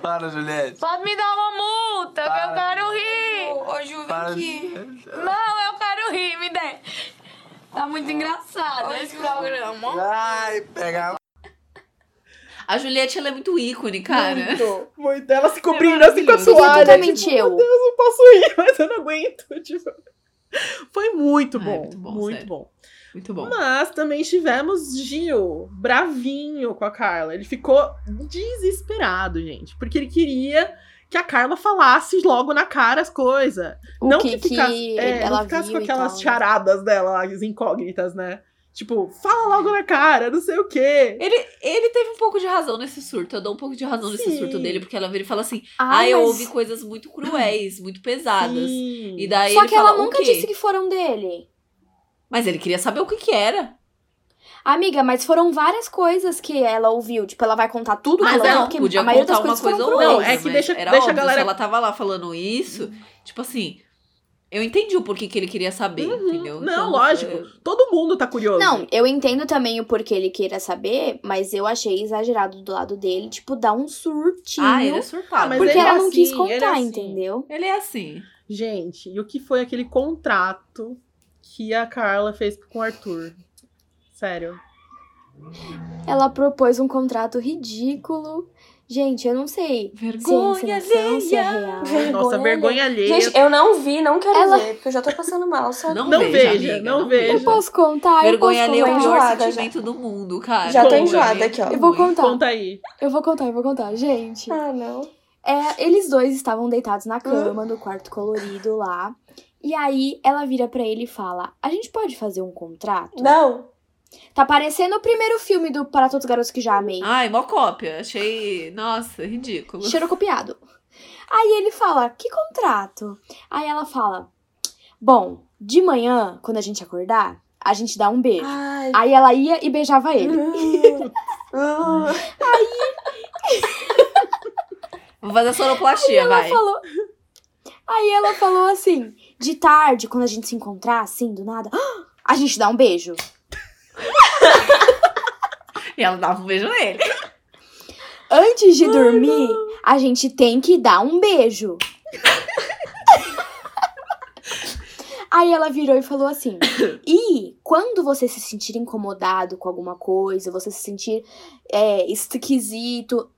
Para, Juliette. Pode me dar uma multa, que eu quero rir. Ô, Ju, vem aqui. Não, eu quero rir, me dê. Tá muito engraçado esse programa. Ai, pega A Juliette, ela é muito ícone, cara. Muito, muito. Ela se cobrindo assim com a toalha. totalmente tipo, eu. Meu Deus, eu posso ir, mas eu não aguento. Tipo, foi muito Ah, é bom. muito bom, muito sério. bom. Muito bom. Mas também tivemos Gil, bravinho com a Carla. Ele ficou desesperado, gente. Porque ele queria que a Carla falasse logo na cara as coisas. Não que, que, ficasse, que é, ela não ficasse com aquelas tal. charadas dela, as incógnitas, né? Tipo, fala logo na cara, não sei o quê. Ele, ele teve um pouco de razão nesse surto. Eu dou um pouco de razão nesse Sim. surto dele, porque ela vira e fala assim: Ah, Ah, eu mas- ouvi coisas muito cruéis, muito pesadas. Sim. E daí Só ele que fala, ela "O nunca quê?" disse que foram dele. Mas ele queria saber o que que era. Amiga, mas foram várias coisas que ela ouviu. Tipo, ela vai contar tudo Mas que ela ouviu, Podia a maioria das contar uma coisas coisa ou Não, outra. é que mas deixa- era deixa a óbvio, galera- Se ela tava lá falando isso, tipo assim, eu entendi o porquê que ele queria saber, Uhum. entendeu? Não, Então, lógico. é- Todo mundo tá curioso. Não, eu entendo também o porquê ele queira saber, mas eu achei exagerado do lado dele, tipo, dar um surtinho. Ah, ele é surtado. Ah, mas porque ele é ela não quis assim, ele é contar, assim. entendeu? Ele é assim. Gente, e o que foi aquele contrato que a Carla fez com o Arthur? Sério. Ela propôs um contrato ridículo. Gente, eu não sei Vergonha se é se é real. Nossa, vergonha alheia. Gente, eu não vi, não quero Ela- ver, porque eu já tô passando mal, sabe? Não, Não veja, amiga, não não veja. Eu posso contar? Vergonha eu alheia é o posso tô pior contar? enjoada sentimento do mundo, cara. Já tô Conta, enjoada aqui, ó. Eu vou contar. Conta aí. Eu vou contar, eu vou contar. Gente, Ah, não. é, eles dois estavam deitados Hum. na cama do quarto colorido lá. E aí ela vira pra ele e fala: A gente pode fazer um contrato? Não. Tá parecendo o primeiro filme do Para Todos os Garotos que Já Amei. Ai, mó cópia. Achei. Nossa, ridículo. Cheiro copiado. Aí ele fala: Que contrato? Aí ela fala: Bom, de manhã, quando a gente acordar, a gente dá um beijo. Ai. Aí ela ia e beijava ele. Hum. Vou fazer a sonoplastia, ela vai. falou. Aí ela falou assim: de tarde, quando a gente se encontrar, assim, do nada, "Ah, a gente dá um beijo. E ela dava um beijo nele. Antes de dormir, a gente tem que dar um beijo. Aí ela virou e falou assim: E quando você se sentir incomodado com alguma coisa, você se sentir é, esquisito,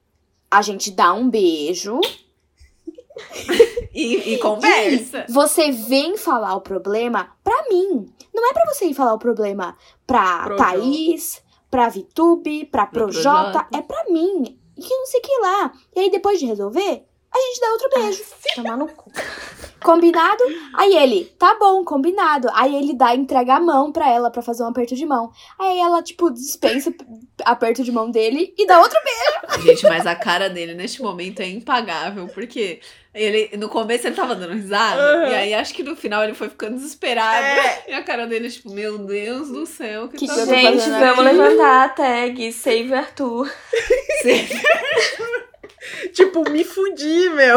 a gente dá um beijo. E, e conversa. Você vem falar o problema pra mim. Não é pra você ir falar o problema pra Projota. Thaís, pra Vitube, pra. Projota. É pra mim. E que não sei o que lá. E aí, depois de resolver, a gente dá outro beijo. Tomar no cu. Combinado? Aí ele, tá bom, combinado. Aí ele dá, entrega a mão pra ela pra fazer um aperto de mão. Aí ela, tipo, dispensa aperto de mão dele e dá outro beijo. Gente, mas a cara dele neste momento é impagável, porque ele, no começo ele tava dando risada, Uhum. e aí acho que no final ele foi ficando desesperado. É. E a cara dele, tipo, meu Deus do céu, que, Que tá Gente, vamos levantar a tag Save Arthur. Tipo, me fudi, meu.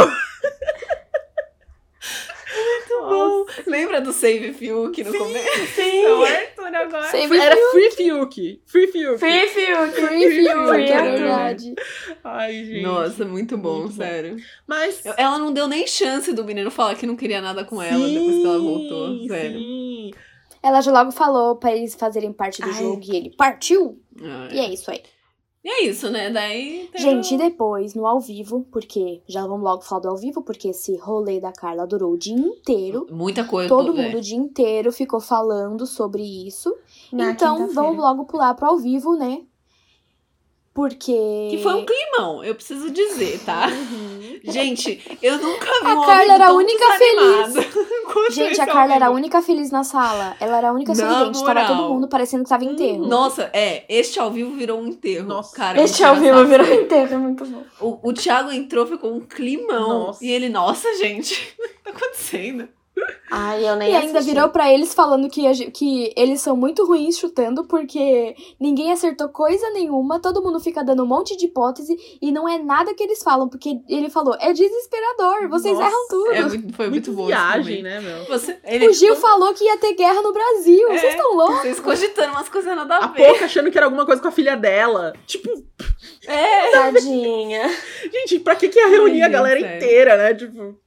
Muito bom. Lembra do Save Fiuk no começo? Sim. É o Arthur agora. Save Era Free Fiuk. Free Fiuk. Free Fiuk. Free Fiuk, Free é Arthur. verdade. Ai, gente. Nossa, muito bom, Muito bom. sério. Mas. Ela não deu nem chance do menino falar que não queria nada com ela depois que ela voltou, Sim, sério. sim. Ela já logo falou pra eles fazerem parte do Ai. jogo e ele partiu. Ah, E é isso aí. E é isso, né? Daí. teve Gente, e depois, no ao vivo, porque já vamos logo falar do ao vivo, porque esse rolê da Carla durou o dia inteiro. Muita coisa. Todo é. mundo o dia inteiro ficou falando sobre isso. Na então, vamos logo pular pro ao vivo, né? Porque. Que foi um climão, eu preciso dizer, tá? Gente, eu nunca vi A um Carla era a única quanto Gente, a Carla era a única feliz na sala. Ela era a única sorridente. Tava moral. todo mundo parecendo que tava em enterro. Nossa, é, este ao vivo virou um enterro. Nossa. cara. Este muito ao vivo virou inteiro, é muito bom. O, o Thiago entrou, ficou um climão. Nossa. E ele, nossa, gente, o que tá acontecendo? Ai, eu nem E ainda assisti. virou pra eles falando que, a que eles são muito ruins chutando porque ninguém acertou coisa nenhuma, todo mundo fica dando um monte de hipótese e não é nada que eles falam, porque ele falou, é desesperador, vocês Nossa, erram tudo. É muito, foi muito, Muito viagem, né, meu? Você, ele, O Gil tipo, falou que ia ter guerra no Brasil, É. vocês estão loucos? Vocês cogitando umas coisas nada a A ver. pouco achando que era alguma coisa com a filha dela. Tipo, É. Tadinha. gente, pra que que ia reunir Ai, a galera sério. inteira, né? Tipo,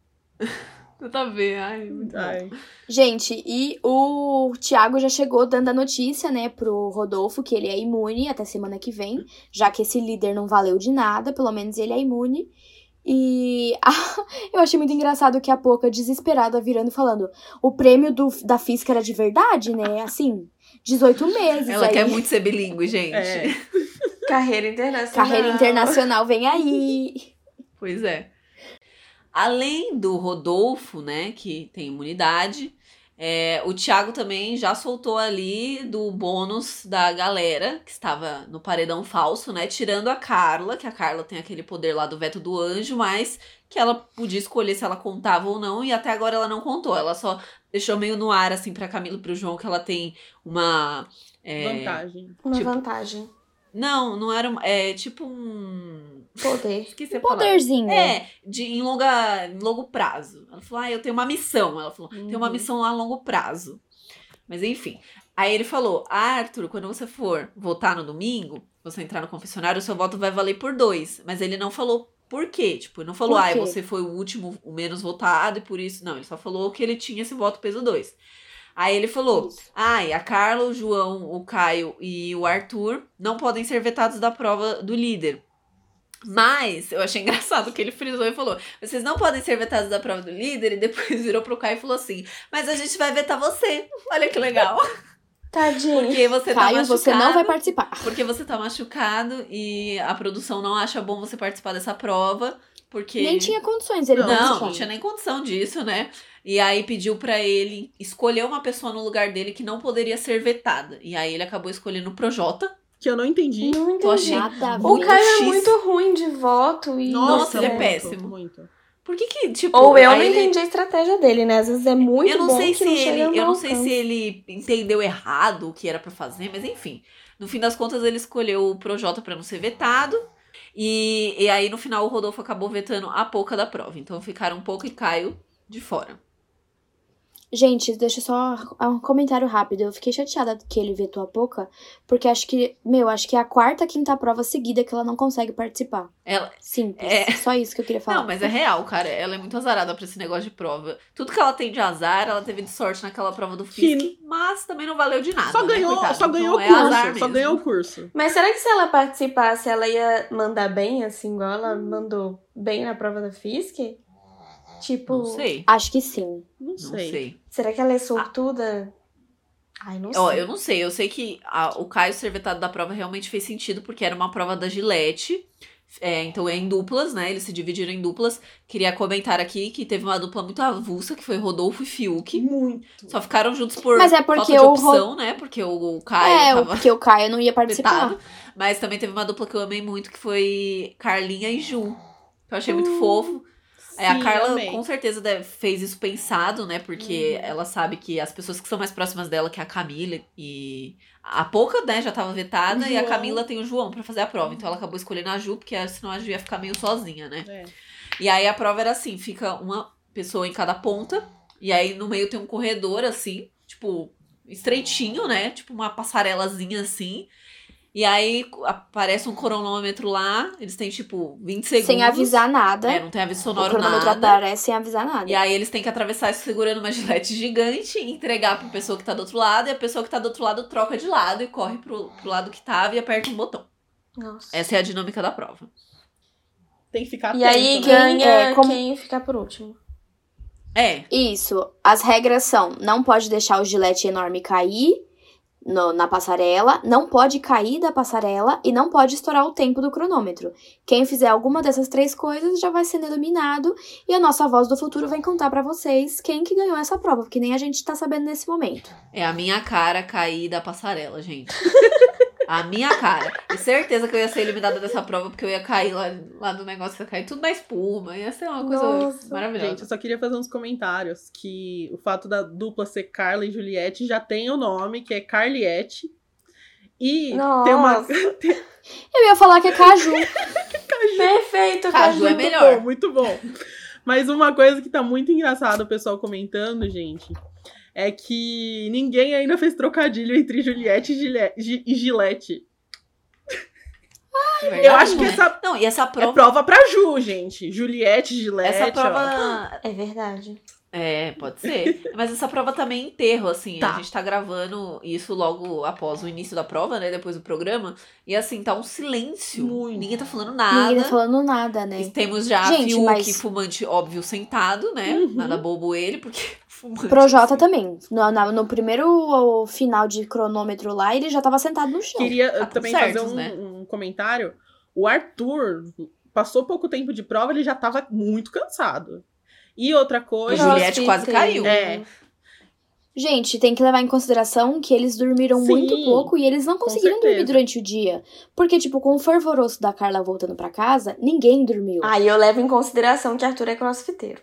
Nada a ver. Ai, muito bom. ai. Gente, e o Thiago já chegou dando a notícia, né, pro Rodolfo que ele é imune até semana que vem, já que esse líder não valeu de nada, pelo menos ele é imune. E eu achei muito engraçado que a Poca, desesperada, virando e falando: o prêmio do, da física era de verdade, né? Assim, 18 meses. Ela aí. quer muito ser bilíngue, gente. É. Carreira internacional. Carreira internacional vem aí. Pois é. Além do Rodolfo, né, que tem imunidade, é, o Thiago também já soltou ali do bônus da galera que estava no paredão falso, né? Tirando a Carla, que a Carla tem aquele poder lá do veto do anjo, mas que ela podia escolher se ela contava ou não, e até agora ela não contou. Ela só deixou meio no ar, assim, pra Camila e pro João, que ela tem uma. é, Vantagem. Uma Tipo, vantagem. Não, não era. É tipo um. Poder. Esqueci palavra. Poderzinho. É, de, em, longa, em longo prazo. Ela falou, ah, eu tenho uma missão. Ela falou, tem uma Uhum. missão a longo prazo. Mas enfim. Aí ele falou, ah, Arthur, quando você for votar no domingo, você entrar no confessionário, o seu voto vai valer por dois. Mas ele não falou por quê. Tipo, ele não falou, ah, você foi o último, o menos votado e por isso. Não, ele só falou que ele tinha esse voto peso dois. Aí ele falou: Isso. ai, a Carla, o João, o Caio e o Arthur não podem ser vetados da prova do líder. Mas eu achei engraçado que ele frisou e falou: vocês não podem ser vetados da prova do líder, e depois virou pro Caio e falou assim: mas a gente vai vetar você. Olha que legal. Tadinho. Porque você tá Caio, machucado. você não vai participar. Porque você tá machucado e a produção não acha bom você participar dessa prova. Porque. Nem tinha condições ele Não, participar. não tinha nem condição disso, né? E aí pediu pra ele escolher uma pessoa no lugar dele que não poderia ser vetada. E aí ele acabou escolhendo o Projota. Que eu não entendi. Não Eu entendi. achei Nada a ver. O Caio é muito ruim de voto e. Nossa, ele é muito, péssimo. Muito. Por que que, tipo. Ou eu não ele- entendi a estratégia dele, né? Às vezes é muito eu não bom sei que se não ele, eu não sei se ele entendeu errado o que era pra fazer, mas enfim. No fim das contas ele escolheu o Projota pra não ser vetado. E, e aí no final o Rodolfo acabou vetando a Pouca da prova. Então ficaram Pouca e Caio de fora. Gente, deixa eu só um comentário rápido. Eu fiquei chateada que ele vetou a Poca, porque acho que, meu, acho que é a quarta, quinta prova seguida que ela não consegue participar. Ela, Simples. É. Só isso que eu queria falar. Não, mas é real, cara. Ela é muito azarada pra esse negócio de prova. Tudo que ela tem de azar, ela teve de sorte naquela prova do FISC, mas também não valeu de nada. Só né, ganhou, coitada? só ganhou Então o é curso. azar só ganhou o curso. Mas será que se ela participasse, ela ia mandar bem, assim, igual ela mandou bem na prova da FISC? Tipo, Não sei. Acho que sim. Não Não sei. sei. será que ela é sortuda? Ai, não sei. Ó, eu não sei. Eu sei que a- o Caio ser vetado da prova realmente fez sentido, porque era uma prova da Gillette. É, então é em duplas, né? Eles se dividiram em duplas. Queria comentar aqui que teve uma dupla muito avulsa, que foi Rodolfo e Fiuk. Muito. Só ficaram juntos por Mas é porque falta de o opção, né? Porque o, o Caio é, tava porque o Caio não ia participar. vetado. Mas também teve uma dupla que eu amei muito, que foi Carlinha e Ju. Que eu achei muito fofo. É, a Carla amei. com certeza deve- fez isso pensado, né? Porque ela sabe que as pessoas que são mais próximas dela, que é a Camila e. A Pouca, né, já tava vetada, e a. Camila tem o João pra fazer a prova. Então ela acabou escolhendo a Ju, porque senão a Ju ia ficar meio sozinha, né? É. E aí a prova era assim: fica uma pessoa em cada ponta, e aí no meio tem um corredor, assim, tipo, estreitinho, né? Tipo uma passarelazinha assim. E aí aparece um cronômetro lá, eles têm tipo 20 segundos. Sem avisar nada. É, não tem aviso o sonoro cronômetro nada. aparece sem avisar nada. E aí eles têm que atravessar isso segurando uma gilete gigante e entregar pra pessoa que tá do outro lado, e a pessoa que tá do outro lado troca de lado e corre pro, pro lado que tava e aperta um botão. Nossa. Essa é a dinâmica da prova. Tem que ficar E atento, aí né? ganha é, como- quem ficar por último. É, Isso. As regras são: não pode deixar o gilete enorme cair no- na passarela, não pode cair da passarela e não pode estourar o tempo do cronômetro. Quem fizer alguma dessas três coisas já vai sendo eliminado e a nossa voz do futuro vai contar pra vocês quem que ganhou essa prova, porque nem a gente tá sabendo nesse momento. é a minha cara cair da passarela, gente. A minha cara. E certeza que eu ia ser eliminada dessa prova, porque eu ia cair lá, lá do negócio, ia cair tudo na espuma. Ia ser uma coisa Nossa. maravilhosa. Gente, eu só queria fazer uns comentários que o fato da dupla ser Carla e Juliette já tem o nome, que é Carliette. E Nossa. tem uma. Eu ia falar que é caju. Perfeito, Caju é Caju. melhor. Bom, muito bom. Mas uma coisa que tá muito engraçada o pessoal comentando, gente, é que ninguém ainda fez trocadilho entre Juliette e Gillette. Verdade, Eu acho que essa Não, e essa é prova. prova pra Ju, gente. Juliette, Gillette. essa ó. prova É verdade. É, pode ser. Mas essa prova também é enterro, assim. Tá. A gente tá gravando isso logo após o início da prova, né? Depois do programa. E assim, tá um silêncio. Muito. Ninguém tá falando nada. Ninguém tá falando nada, né? E Temos já Gente, Fiuk, mas- fumante, óbvio, sentado, né? Uhum. Nada bobo ele, porque fumante. Projota assim. também. No, na- no primeiro final de cronômetro lá, ele já tava sentado no chão. Queria Tá também certos, fazer um, né? um comentário. O Arthur passou pouco tempo de prova, ele já tava muito cansado. E outra A coisa. Juliette quase caiu. É. Gente, tem que levar em consideração que eles dormiram Sim, muito pouco e eles não conseguiram dormir durante o dia. Porque, tipo, com o fervoroso da Carla voltando pra casa, ninguém dormiu. Aí eu levo em consideração que Arthur é crossfiteiro.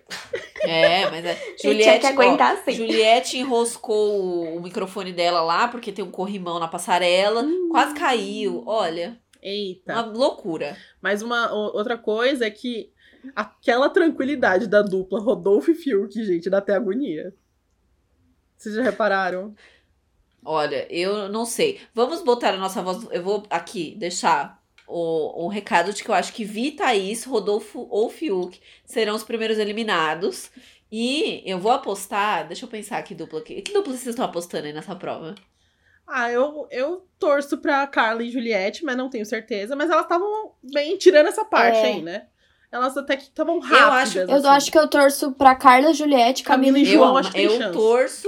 É, mas é. Tinha Juliette, que aguentar ó, assim. Juliette enroscou o- o microfone dela lá, porque tem um corrimão na passarela. Hum. Quase caiu. Olha, Eita. uma loucura. Mas uma outra coisa é que aquela tranquilidade da dupla Rodolfo e Fiuk, gente, dá até agonia. Vocês já repararam? Olha, eu não sei. Vamos botar a nossa voz. Eu vou aqui deixar o, um recado de que eu acho que Vi, Thaís, Rodolfo ou Fiuk serão os primeiros eliminados. E eu vou apostar, deixa eu pensar que dupla que. Que dupla vocês estão apostando aí nessa prova? Ah, eu, eu torço pra Carla e Juliette, mas não tenho certeza. Mas elas estavam bem tirando essa parte É. aí, né? Elas até que estavam rápidas. acho- Eu assim. acho que eu torço pra Carla, Juliette, Camila e Camila e João, João. acho que eu torço.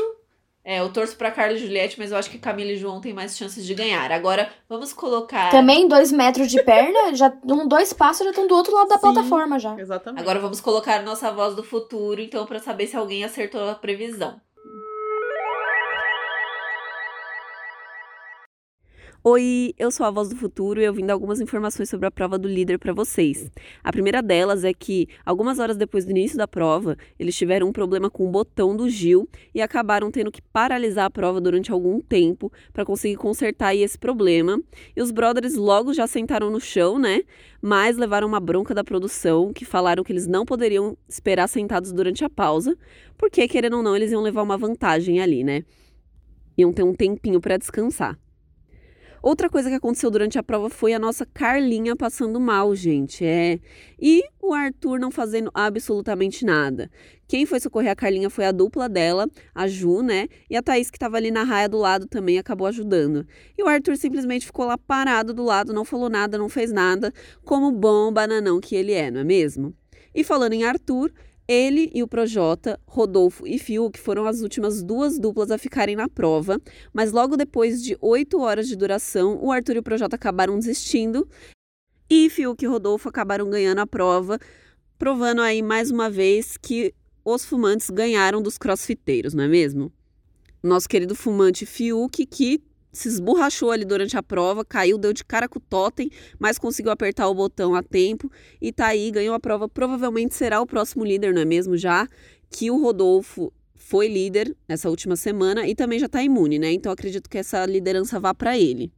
É, eu torço pra Carla e Juliette, mas eu acho que Camila e João têm mais chances de ganhar. Agora, vamos colocar. Também dois metros de perna, já um, dois passos já estão do outro lado da Sim. plataforma já. Exatamente. Agora vamos colocar nossa voz do futuro, então, pra saber se alguém acertou a previsão. Oi, eu sou a Voz do Futuro e eu vim dar algumas informações sobre a prova do líder para vocês. A primeira delas é que, algumas horas depois do início da prova, eles tiveram um problema com o botão do Gil e acabaram tendo que paralisar a prova durante algum tempo para conseguir consertar esse problema. E os brothers logo já sentaram no chão, né? Mas levaram uma bronca da produção, que falaram que eles não poderiam esperar sentados durante a pausa, porque, querendo ou não, eles iam levar uma vantagem ali, né? Iam ter um tempinho para descansar. Outra coisa que aconteceu durante a prova foi a nossa Carlinha passando mal, gente. É. E o Arthur não fazendo absolutamente nada. Quem foi socorrer a Carlinha foi a dupla dela, a Ju, né? E a Thaís, que estava ali na raia do lado, também acabou ajudando. E o Arthur simplesmente ficou lá parado do lado, não falou nada, não fez nada, como bom bananão que ele é, não é mesmo? E falando em Arthur, ele e o Projota, Rodolfo e Fiuk foram as últimas duas duplas a ficarem na prova, mas logo depois de oito horas de duração, o Arthur e o Projota acabaram desistindo e Fiuk e Rodolfo acabaram ganhando a prova, provando aí mais uma vez que os fumantes ganharam dos crossfiteiros, não é mesmo? Nosso querido fumante Fiuk, que se esborrachou ali durante a prova, caiu, deu de cara com o totem, mas conseguiu apertar o botão a tempo e tá aí, ganhou a prova. Provavelmente será o próximo líder, não é mesmo? Já que o Rodolfo foi líder nessa última semana e também já tá imune, né? Então acredito que essa liderança vá para ele.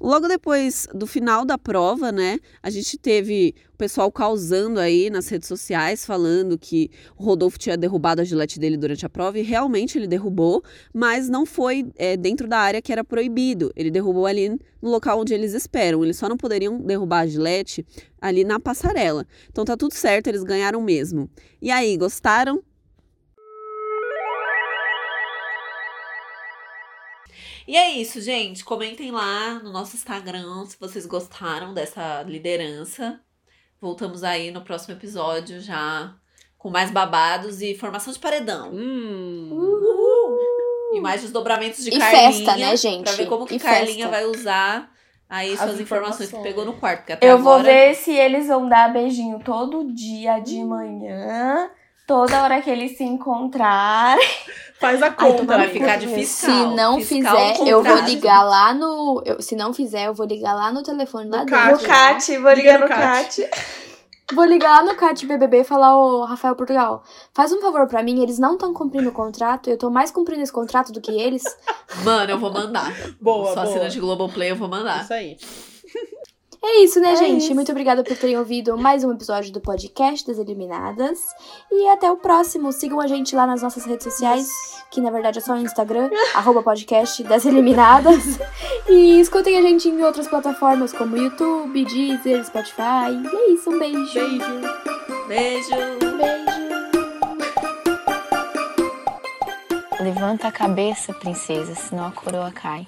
Logo depois do final da prova, né, a gente teve o pessoal causando aí nas redes sociais, falando que o Rodolfo tinha derrubado a gilete dele durante a prova, e realmente ele derrubou, mas não foi é, dentro da área que era proibido. Ele derrubou ali no local onde eles esperam. Eles só não poderiam derrubar a gilete ali na passarela. Então tá tudo certo, eles ganharam mesmo. E aí, gostaram? E é isso, gente. Comentem lá no nosso Instagram se vocês gostaram dessa liderança. Voltamos aí no próximo episódio já com mais babados e formação de paredão. Hum. E mais desdobramentos de E Carlinha. festa, né, gente? Pra ver como que E Carlinha festa. vai usar aí As suas informações que informações. pegou no quarto. Eu vou agora... ver se eles vão dar beijinho todo dia de manhã, toda hora que eles se encontrarem. Faz a Ai, conta. tomara Vai ficar de Se fiscal. Se não fiscal fizer, eu vou ligar lá no. eu- se não fizer, eu vou ligar lá no telefone lá dentro. Cat. No Cat, vou Liga ligar no no Cat. Vou ligar lá no Cat BBB e falar, ô Rafael Portugal, faz um favor pra mim, eles não estão cumprindo o contrato, eu tô mais cumprindo esse contrato do que eles. Mano, eu vou mandar. Boa, Sou boa. assinante Globoplay, eu vou mandar. Isso aí. É isso, né, É gente? isso. Muito obrigada por terem ouvido mais um episódio do podcast das Eliminadas. E até o próximo. Sigam a gente lá nas nossas redes sociais, que na verdade é só o Instagram, arroba podcast das Eliminadas. E escutem a gente em outras plataformas como YouTube, Deezer, Spotify. E é isso, um beijo. Beijo. Beijo. Beijo. Levanta a cabeça, princesa, senão a coroa cai.